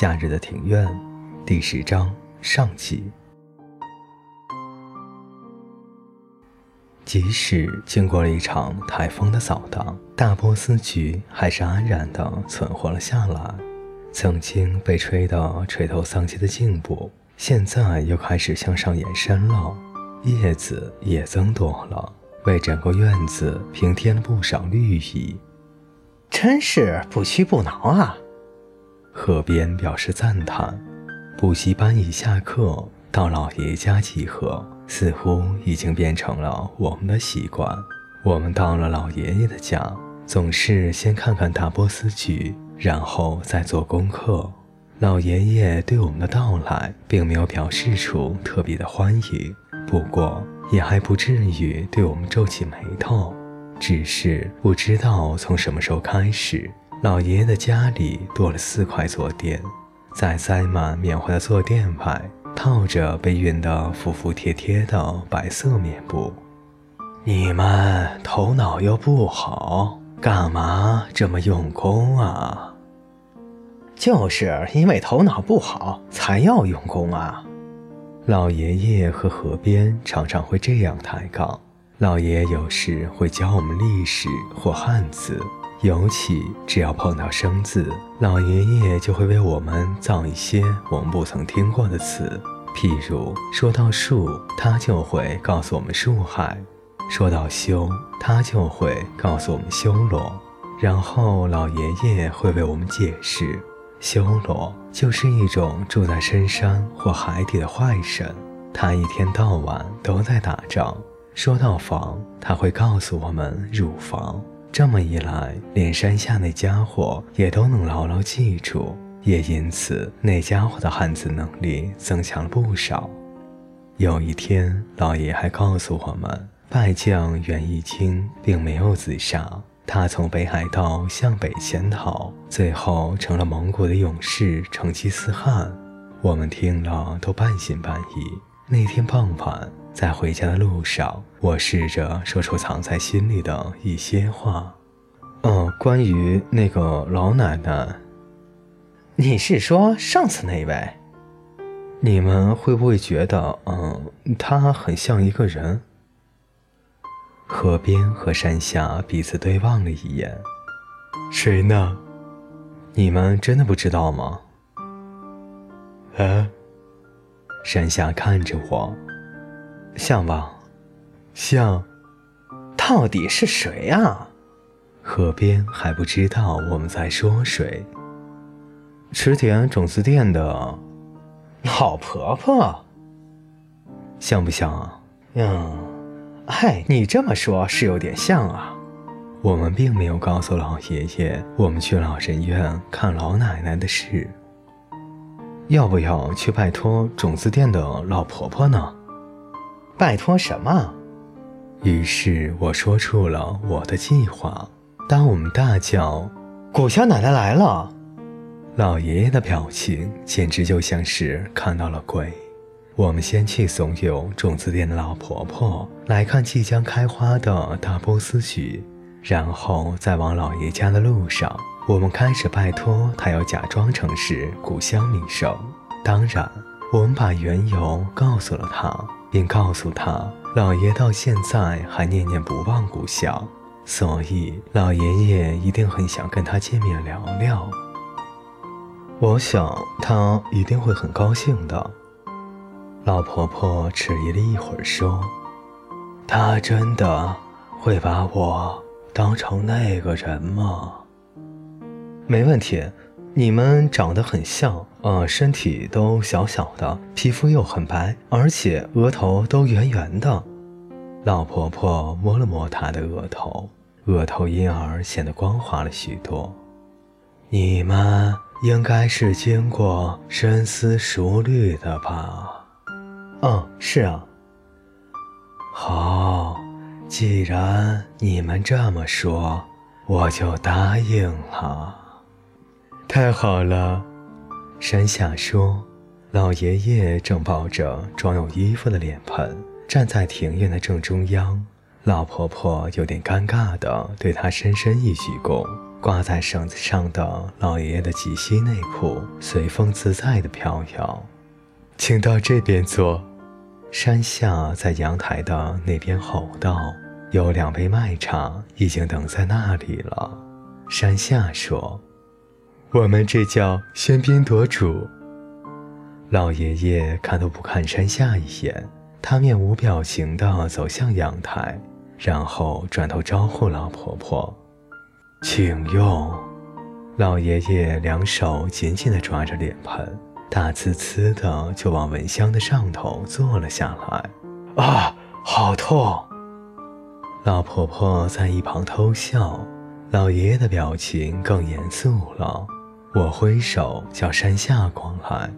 夏日的庭院，第十章上集。即使经过了一场台风的扫荡，大波斯菊还是安然地存活了下来。曾经被吹得垂头丧气的茎部，现在又开始向上延伸了，叶子也增多了，为整个院子平添了不少绿意。真是不屈不挠啊！河边表示赞叹。补习班一下课，到老爷家集合，似乎已经变成了我们的习惯。我们到了老爷爷的家，总是先看看大波斯菊，然后再做功课。老爷爷对我们的到来，并没有表示出特别的欢迎，不过也还不至于对我们皱起眉头，只是不知道从什么时候开始。老爷爷的家里多了四块坐垫，在塞满棉花的坐垫外，套着被熨得服服帖帖的白色棉布。你们头脑又不好，干嘛这么用功啊？就是因为头脑不好，才要用功啊！老爷爷和河边常常会这样抬杠。老爷爷有时会教我们历史或汉字。尤其只要碰到生字，老爷爷就会为我们造一些我们不曾听过的词。譬如说到树，他就会告诉我们树海；说到修，他就会告诉我们修罗。然后老爷爷会为我们解释，修罗就是一种住在深山或海底的坏神，他一天到晚都在打仗。说到房，他会告诉我们乳房。这么一来，连山下那家伙也都能牢牢记住，也因此那家伙的汉字能力增强了不少。有一天，老爷还告诉我们，败将袁义清并没有自杀，他从北海道向北潜逃，最后成了蒙古的勇士成吉思汗。我们听了都半信半疑。那天傍晚。在回家的路上，我试着说出藏在心里的一些话。嗯，关于那个老奶奶，你是说上次那位？你们会不会觉得，嗯，她很像一个人？河边和山下彼此对望了一眼。谁呢？你们真的不知道吗？啊？山下看着我。像吧，像，到底是谁啊？河边还不知道我们在说谁。池田种子店的老婆婆，像不像啊？嗯，哎，你这么说，是有点像啊。我们并没有告诉老爷爷我们去老人院看老奶奶的事。要不要去拜托种子店的老婆婆呢？拜托什么？于是我说出了我的计划。当我们大叫“古香奶奶来了”，老爷爷的表情简直就像是看到了鬼。我们先去怂恿种子店的老婆婆来看即将开花的大波斯菊，然后在往老爷家的路上，我们开始拜托他要假装成是古香名声。当然，我们把缘由告诉了他。并告诉他，老爷到现在还念念不忘故乡，所以老爷爷一定很想跟他见面聊聊。我想他一定会很高兴的。老婆婆迟疑了一会儿说：“他真的会把我当成那个人吗？”没问题。你们长得很像，呃，身体都小小的，皮肤又很白，而且额头都圆圆的。老婆婆摸了摸她的额头，额头因而显得光滑了许多。你们应该是经过深思熟虑的吧？嗯，是啊。好，既然你们这么说，我就答应了。太好了，山下说。老爷爷正抱着装有衣服的脸盆，站在庭院的正中央。老婆婆有点尴尬地对他深深一鞠躬，挂在绳子上的老爷爷的及膝内裤随风自在地飘摇。请到这边坐。山下在阳台的那边吼道：“有两杯麦茶已经等在那里了。”山下说：“我们这叫喧宾夺主。”老爷爷看都不看山下一眼，他面无表情地走向阳台，然后转头招呼老婆婆：“请用。”老爷爷两手紧紧地抓着脸盆。大呲呲的就往蚊香的上头坐了下来，啊，好痛！老婆婆在一旁偷笑，老爷爷的表情更严肃了。我挥手叫山下过来，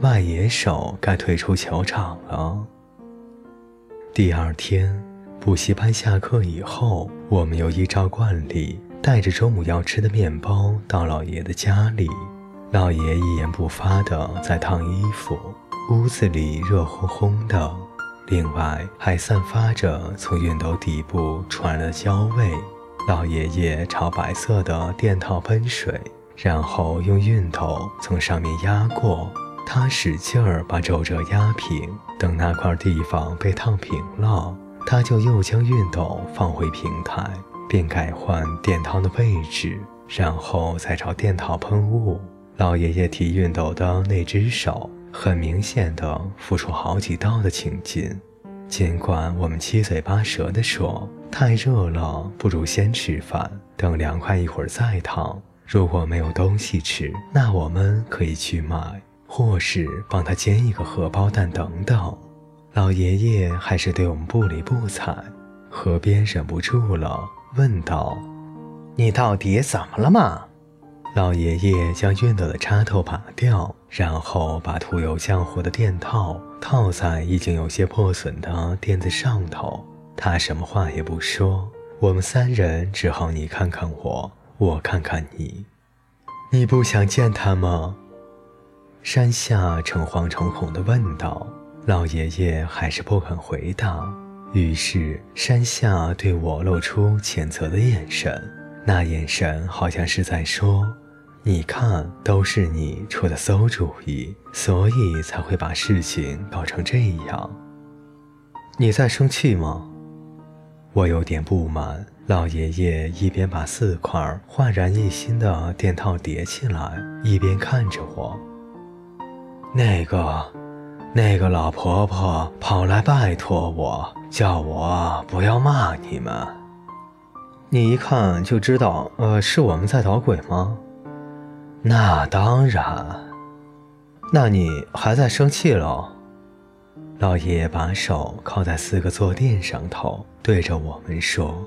外野手该退出球场了。第二天补习班下课以后，我们又依照惯例带着中午要吃的面包到老爷的家里。老爷一言不发地在烫衣服，屋子里热烘烘的，另外还散发着从熨斗底部传来的焦味。老爷爷朝白色的垫套喷水，然后用熨斗从上面压过，他使劲儿把皱褶压平。等那块地方被烫平了，他就又将熨斗放回平台，并改换电套的位置，然后再朝电套喷雾。老爷爷提熨斗的那只手，很明显的付出好几道的请进。尽管我们七嘴八舌地说太热了，不如先吃饭，等凉快一会儿再烫。如果没有东西吃，那我们可以去买，或是帮他煎一个荷包蛋等等。老爷爷还是对我们不理不睬。河边忍不住了，问道：“你到底怎么了嘛？”老爷爷将熨斗的插头拔掉，然后把涂有浆糊的垫套套在已经有些破损的垫子上头。他什么话也不说，我们三人只好你看看我，我看看你。你不想见他吗？山下诚惶诚恐地问道。老爷爷还是不肯回答。于是山下对我露出谴责的眼神，那眼神好像是在说。你看，都是你出的馊主意，所以才会把事情搞成这样。你在生气吗？我有点不满。老爷爷一边把四块焕然一新的垫套叠起来，一边看着我。那个，那个老婆婆跑来拜托我，叫我不要骂你们。你一看就知道，呃，是我们在捣鬼吗？那当然，那你还在生气喽？老爷爷把手靠在四个坐垫上头，对着我们说：“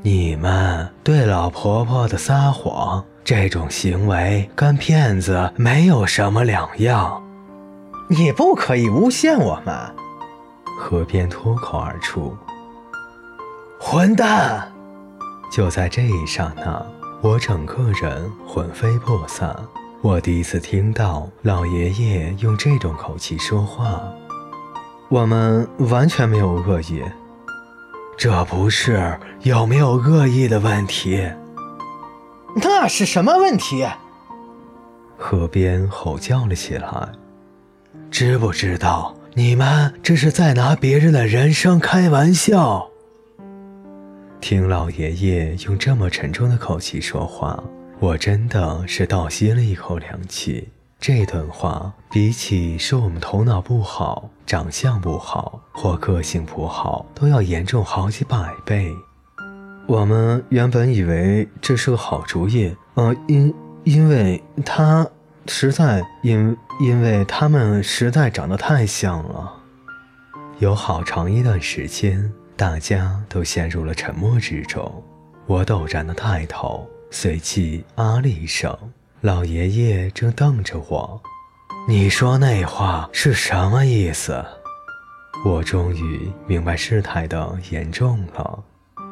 你们对老婆婆的撒谎，这种行为跟骗子没有什么两样。你不可以诬陷我们。”河边脱口而出：“混蛋！”就在这一刹那。我整个人魂飞魄散。我第一次听到老爷爷用这种口气说话。我们完全没有恶意，这不是有没有恶意的问题。那是什么问题？河边吼叫了起来。知不知道你们这是在拿别人的人生开玩笑？听老爷爷用这么沉重的口气说话，我真的是倒吸了一口凉气。这段话比起说我们头脑不好、长相不好或个性不好，都要严重好几百倍。我们原本以为这是个好主意，呃，因因为他实在因因为他们实在长得太像了。有好长一段时间。大家都陷入了沉默之中。我陡然的抬头，随即啊了一声。老爷爷正瞪着我。你说那话是什么意思？我终于明白事态的严重了。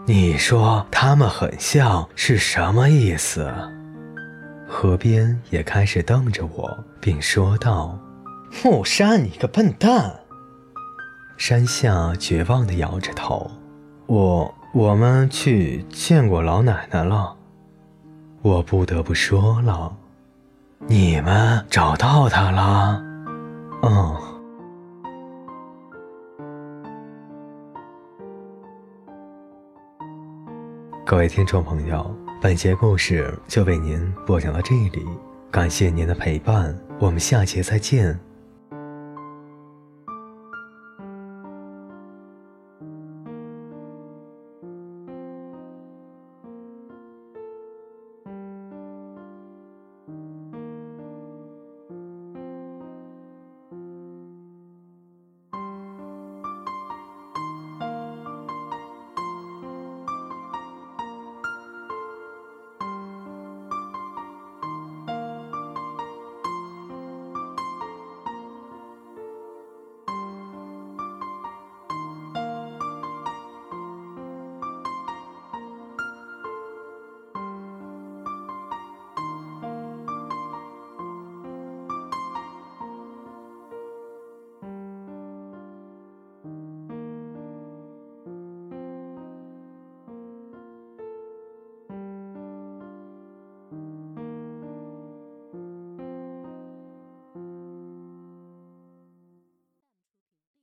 你说他们很像是什么意思？河边也开始瞪着我，并说道：“木山，你个笨蛋！”山下绝望地摇着头，我我们去见过老奶奶了。我不得不说了，你们找到他了？嗯。各位听众朋友，本节故事就为您播讲到这里，感谢您的陪伴，我们下节再见。